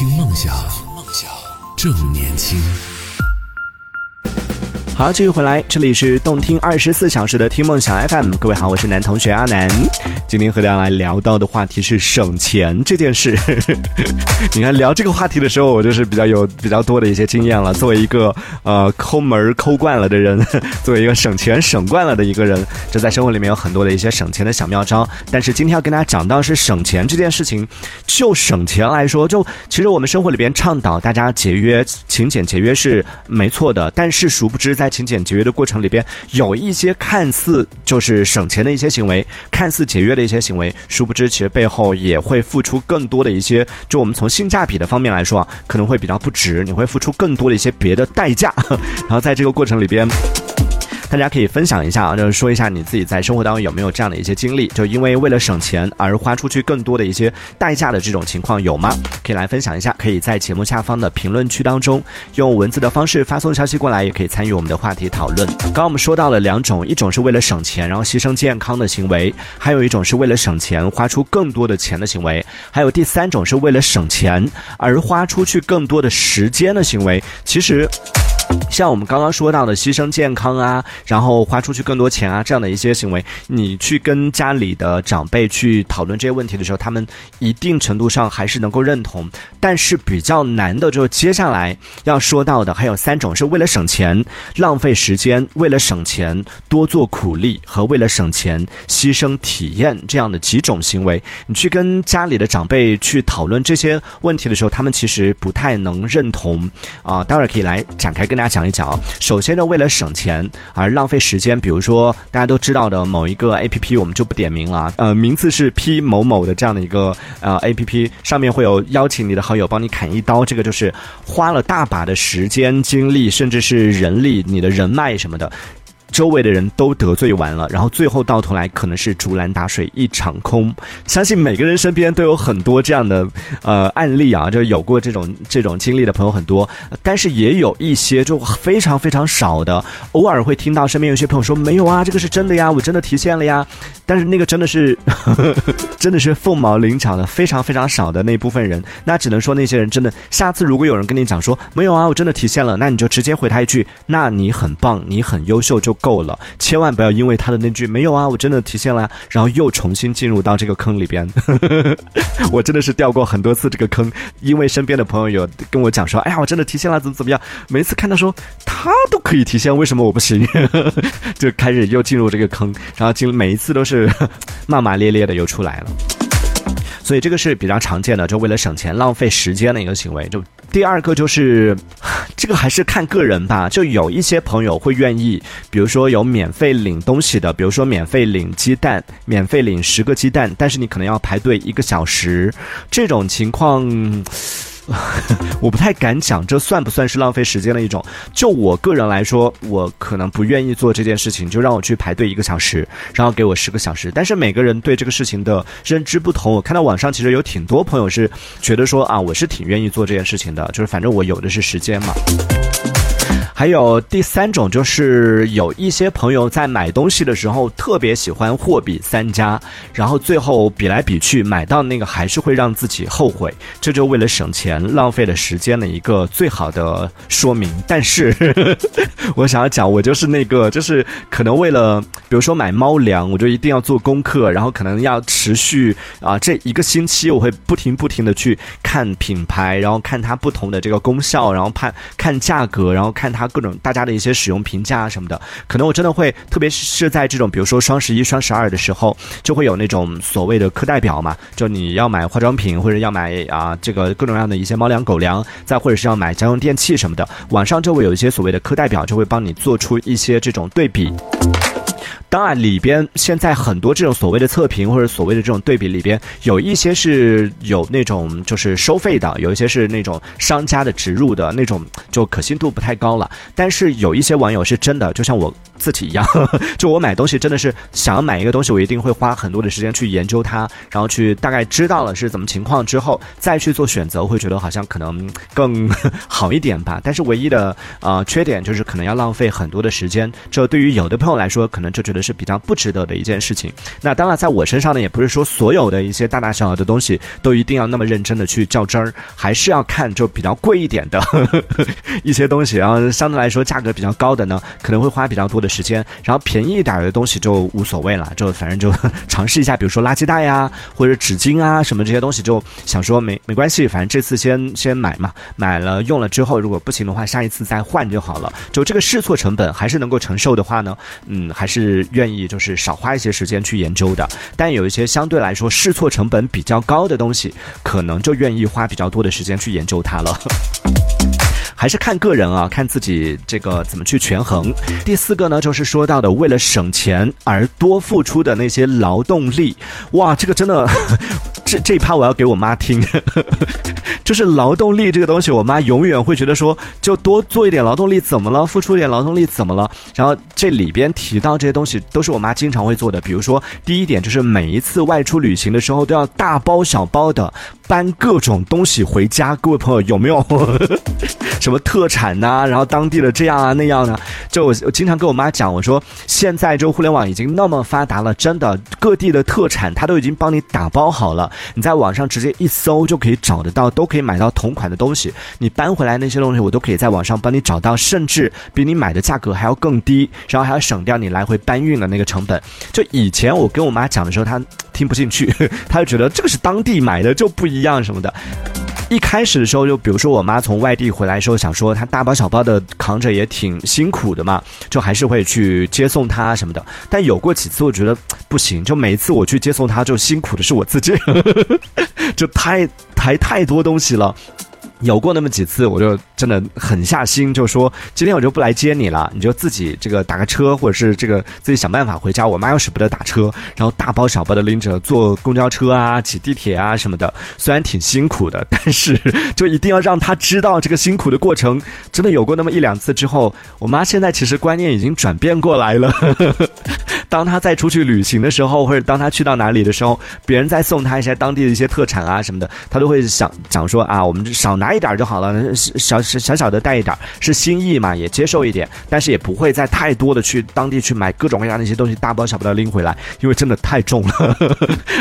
听梦想，梦想正年轻。好，继续回来，这里是动听二十四小时的听梦想 FM。各位好，我是男同学阿南。今天和大家来聊到的话题是省钱这件事。你看，聊这个话题的时候，我就是比较有比较多的一些经验了。作为一个呃抠门抠惯了的人，作为一个省钱省惯了的一个人，这在生活里面有很多的一些省钱的小妙招。但是今天要跟大家讲到是省钱这件事情，就省钱来说，就其实我们生活里边倡导大家节约、勤俭节约是没错的，但是殊不知在勤俭节约的过程里边，有一些看似就是省钱的一些行为，看似节约的一些行为，殊不知其实背后也会付出更多的一些，就我们从性价比的方面来说啊，可能会比较不值，你会付出更多的一些别的代价，然后在这个过程里边。大家可以分享一下啊，就是说一下你自己在生活当中有没有这样的一些经历，就因为为了省钱而花出去更多的一些代价的这种情况有吗？可以来分享一下，可以在节目下方的评论区当中用文字的方式发送消息过来，也可以参与我们的话题讨论。刚刚我们说到了两种，一种是为了省钱然后牺牲健康的行为，还有一种是为了省钱花出更多的钱的行为，还有第三种是为了省钱而花出去更多的时间的行为。其实。像我们刚刚说到的牺牲健康啊，然后花出去更多钱啊这样的一些行为，你去跟家里的长辈去讨论这些问题的时候，他们一定程度上还是能够认同。但是比较难的就是接下来要说到的还有三种，是为了省钱浪费时间，为了省钱多做苦力和为了省钱牺牲体验这样的几种行为。你去跟家里的长辈去讨论这些问题的时候，他们其实不太能认同啊。待会儿可以来展开跟大家讲一讲啊。首先呢，为了省钱而浪费时间，比如说大家都知道的某一个 A P P，我们就不点名了。呃，名字是 P 某某的这样的一个呃 A P P，上面会有邀请你的好友帮你砍一刀，这个就是花了大把的时间、精力，甚至是人力、你的人脉什么的。周围的人都得罪完了，然后最后到头来可能是竹篮打水一场空。相信每个人身边都有很多这样的呃案例啊，就有过这种这种经历的朋友很多，但是也有一些就非常非常少的，偶尔会听到身边有些朋友说没有啊，这个是真的呀，我真的提现了呀。但是那个真的是 真的是凤毛麟角的，非常非常少的那部分人，那只能说那些人真的，下次如果有人跟你讲说没有啊，我真的提现了，那你就直接回他一句，那你很棒，你很优秀就。够了，千万不要因为他的那句“没有啊，我真的提现了”，然后又重新进入到这个坑里边。我真的是掉过很多次这个坑，因为身边的朋友有跟我讲说：“哎呀，我真的提现了，怎么怎么样？”每一次看到说他都可以提现，为什么我不行？就开始又进入这个坑，然后进每一次都是 骂骂咧咧的又出来了。所以这个是比较常见的，就为了省钱浪费时间的一个行为。就第二个就是，这个还是看个人吧。就有一些朋友会愿意，比如说有免费领东西的，比如说免费领鸡蛋，免费领十个鸡蛋，但是你可能要排队一个小时，这种情况。我不太敢讲，这算不算是浪费时间的一种？就我个人来说，我可能不愿意做这件事情，就让我去排队一个小时，然后给我十个小时。但是每个人对这个事情的认知不同，我看到网上其实有挺多朋友是觉得说啊，我是挺愿意做这件事情的，就是反正我有的是时间嘛。还有第三种，就是有一些朋友在买东西的时候特别喜欢货比三家，然后最后比来比去买到那个还是会让自己后悔，这就为了省钱浪费了时间的一个最好的说明。但是 我想要讲，我就是那个，就是可能为了，比如说买猫粮，我就一定要做功课，然后可能要持续啊这一个星期，我会不停不停的去看品牌，然后看它不同的这个功效，然后看看价格，然后看它。各种大家的一些使用评价啊什么的，可能我真的会，特别是在这种比如说双十一、双十二的时候，就会有那种所谓的课代表嘛，就你要买化妆品或者要买啊这个各种各样的一些猫粮、狗粮，再或者是要买家用电器什么的，网上就会有一些所谓的课代表，就会帮你做出一些这种对比。当然，里边现在很多这种所谓的测评或者所谓的这种对比里边，有一些是有那种就是收费的，有一些是那种商家的植入的那种，就可信度不太高了。但是有一些网友是真的，就像我字体一样，就我买东西真的是想要买一个东西，我一定会花很多的时间去研究它，然后去大概知道了是怎么情况之后再去做选择，会觉得好像可能更好一点吧。但是唯一的呃缺点就是可能要浪费很多的时间，这对于有的朋友来说，可能就觉得是比较不值得的一件事情。那当然，在我身上呢，也不是说所有的一些大大小小的东西都一定要那么认真的去较真儿，还是要看就比较贵一点的 一些东西，然后相对来说价格比较高的呢，可能会花比较多的时间，然后便宜一点的东西就无所谓了，就反正就 尝试一下，比如说垃圾袋呀，或者纸巾啊什么这些东西，就想说没没关系，反正这次先先买嘛，买了用了之后，如果不行的话，下一次再换就好了。就这个试错成本还是能够承受的话呢，嗯，还是愿意就是少花一些时间去研究的。但有一些相对来说试错成本比较高的东西，可能就愿意花比较多的时间去研究它了。还是看个人啊，看自己这个怎么去权衡。第四个呢，就是说到的为了省钱而多付出的那些劳动力，哇，这个真的，这这一趴我要给我妈听。就是劳动力这个东西，我妈永远会觉得说，就多做一点劳动力怎么了？付出一点劳动力怎么了？然后这里边提到这些东西，都是我妈经常会做的。比如说，第一点就是每一次外出旅行的时候，都要大包小包的搬各种东西回家。各位朋友有没有？什么特产呐？然后当地的这样啊那样呢？就我我经常跟我妈讲，我说现在就互联网已经那么发达了，真的各地的特产它都已经帮你打包好了，你在网上直接一搜就可以找得到，都可以买到同款的东西。你搬回来那些东西，我都可以在网上帮你找到，甚至比你买的价格还要更低，然后还要省掉你来回搬运的那个成本。就以前我跟我妈讲的时候，她听不进去，她就觉得这个是当地买的就不一样什么的。一开始的时候，就比如说我妈从外地回来的时候，想说她大包小包的扛着也挺辛苦的嘛，就还是会去接送她什么的。但有过几次，我觉得不行，就每一次我去接送她，就辛苦的是我自己，就太抬太多东西了。有过那么几次，我就真的狠下心，就说今天我就不来接你了，你就自己这个打个车，或者是这个自己想办法回家。我妈又舍不得打车，然后大包小包的拎着坐公交车啊、挤地铁啊什么的，虽然挺辛苦的，但是就一定要让她知道这个辛苦的过程。真的有过那么一两次之后，我妈现在其实观念已经转变过来了。当她再出去旅行的时候，或者当她去到哪里的时候，别人再送她一些当地的一些特产啊什么的，她都会想讲说啊，我们少拿。一点就好了，小是小小的带一点是心意嘛，也接受一点，但是也不会再太多的去当地去买各种各样的一些东西，大包小包的拎回来，因为真的太重了，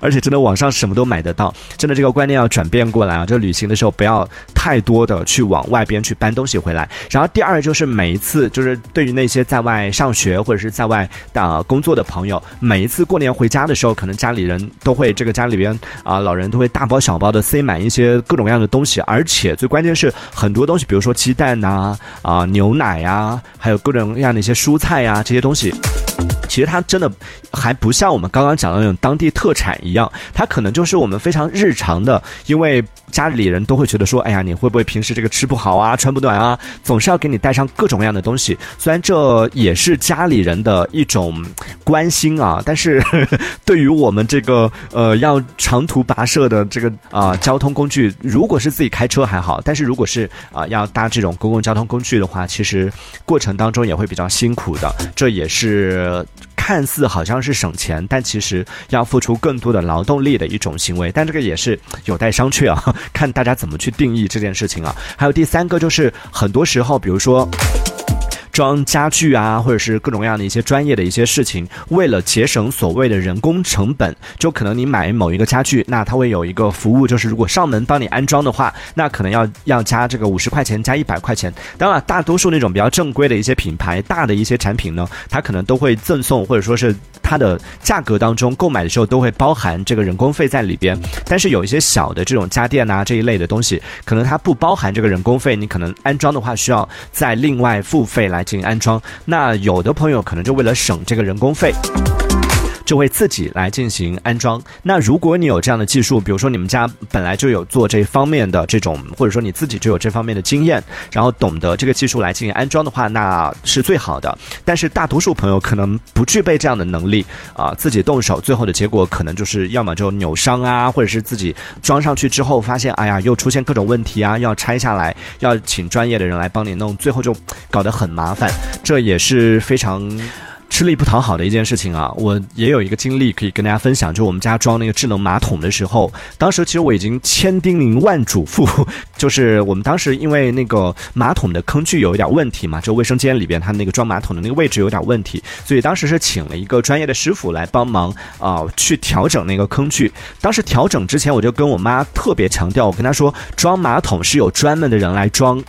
而且真的网上什么都买得到，真的这个观念要转变过来啊！就旅行的时候不要太多的去往外边去搬东西回来。然后第二就是每一次就是对于那些在外上学或者是在外的工作的朋友，每一次过年回家的时候，可能家里人都会这个家里边啊老人都会大包小包的塞满一些各种各样的东西，而且。最关键是很多东西，比比如说鸡蛋呐、啊牛奶呀，还有各种各样的一些蔬菜呀，这些东西。其实它真的还不像我们刚刚讲的那种当地特产一样，它可能就是我们非常日常的，因为家里人都会觉得说，哎呀，你会不会平时这个吃不好啊，穿不暖啊，总是要给你带上各种各样的东西。虽然这也是家里人的一种关心啊，但是 对于我们这个呃要长途跋涉的这个啊交通工具，如果是自己开车还好，但是如果是啊要搭这种公共交通工具的话，其实过程当中也会比较辛苦的。这也是。看似好像是省钱，但其实要付出更多的劳动力的一种行为，但这个也是有待商榷啊，看大家怎么去定义这件事情啊。还有第三个就是，很多时候，比如说。装家具啊，或者是各种各样的一些专业的一些事情，为了节省所谓的人工成本，就可能你买某一个家具，那它会有一个服务，就是如果上门帮你安装的话，那可能要要加这个五十块钱，加一百块钱。当然，大多数那种比较正规的一些品牌，大的一些产品呢，它可能都会赠送，或者说是它的价格当中购买的时候都会包含这个人工费在里边。但是有一些小的这种家电啊这一类的东西，可能它不包含这个人工费，你可能安装的话需要再另外付费来。进行安装，那有的朋友可能就为了省这个人工费。就会自己来进行安装。那如果你有这样的技术，比如说你们家本来就有做这方面的这种，或者说你自己就有这方面的经验，然后懂得这个技术来进行安装的话，那是最好的。但是大多数朋友可能不具备这样的能力啊，自己动手，最后的结果可能就是要么就扭伤啊，或者是自己装上去之后发现，哎呀，又出现各种问题啊，要拆下来，要请专业的人来帮你弄，最后就搞得很麻烦。这也是非常。吃力不讨好的一件事情啊，我也有一个经历可以跟大家分享，就我们家装那个智能马桶的时候，当时其实我已经千叮咛万嘱咐，就是我们当时因为那个马桶的坑距有一点问题嘛，就卫生间里边它那个装马桶的那个位置有点问题，所以当时是请了一个专业的师傅来帮忙啊，去调整那个坑距。当时调整之前，我就跟我妈特别强调，我跟她说，装马桶是有专门的人来装。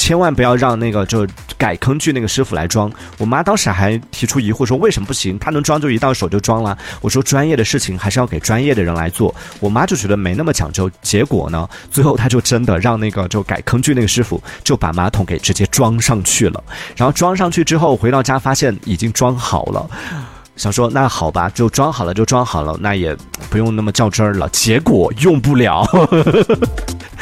千万不要让那个就改坑具那个师傅来装。我妈当时还提出疑惑说为什么不行？他能装就一到手就装了。我说专业的事情还是要给专业的人来做。我妈就觉得没那么讲究。结果呢，最后他就真的让那个就改坑具那个师傅就把马桶给直接装上去了。然后装上去之后回到家发现已经装好了，想说那好吧，就装好了就装好了，那也不用那么较真儿了。结果用不了。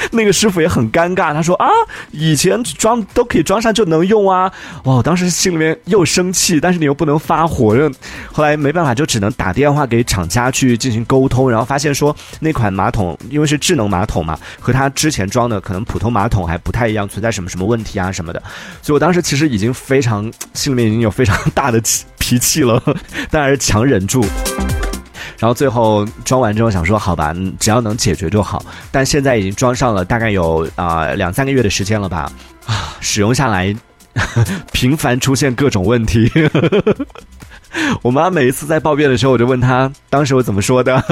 那个师傅也很尴尬，他说啊，以前装都可以装上就能用啊，哇！我当时心里面又生气，但是你又不能发火，后来没办法就只能打电话给厂家去进行沟通，然后发现说那款马桶因为是智能马桶嘛，和他之前装的可能普通马桶还不太一样，存在什么什么问题啊什么的，所以我当时其实已经非常心里面已经有非常 大的脾气了，但还是强忍住。然后最后装完之后想说好吧，只要能解决就好。但现在已经装上了，大概有啊两三个月的时间了吧。啊，使用下来 频繁出现各种问题。我妈每一次在抱怨的时候，我就问她当时我怎么说的。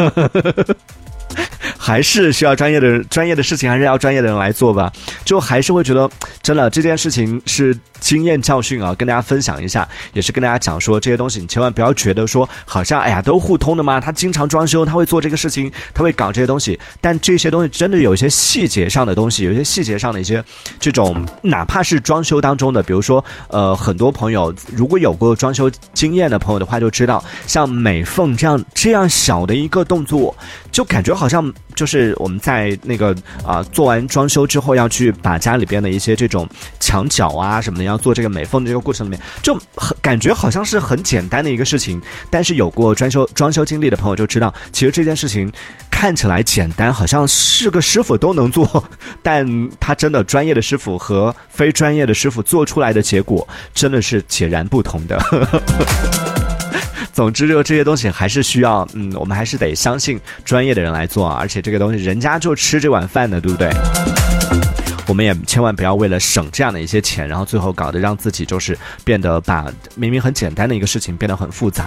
还是需要专业的专业的事情，还是要专业的人来做吧。就还是会觉得，真的这件事情是经验教训啊，跟大家分享一下，也是跟大家讲说这些东西，你千万不要觉得说好像哎呀都互通的嘛。他经常装修，他会做这个事情，他会搞这些东西，但这些东西真的有一些细节上的东西，有一些细节上的一些这种，哪怕是装修当中的，比如说呃，很多朋友如果有过装修经验的朋友的话，就知道像美缝这样这样小的一个动作，就感觉好像。就是我们在那个啊做完装修之后，要去把家里边的一些这种墙角啊什么的，要做这个美缝的这个过程里面，就很感觉好像是很简单的一个事情。但是有过装修装修经历的朋友就知道，其实这件事情看起来简单，好像是个师傅都能做，但他真的专业的师傅和非专业的师傅做出来的结果真的是截然不同的。总之，就这些东西还是需要，嗯，我们还是得相信专业的人来做啊。而且这个东西，人家就吃这碗饭的，对不对？我们也千万不要为了省这样的一些钱，然后最后搞得让自己就是变得把明明很简单的一个事情变得很复杂。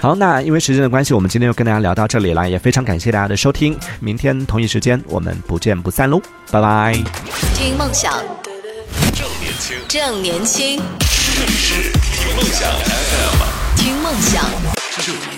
好，那因为时间的关系，我们今天就跟大家聊到这里了，也非常感谢大家的收听。明天同一时间，我们不见不散喽，拜拜。听梦想，正年轻，正年轻，这里是听梦想 FM。听梦想，正年轻。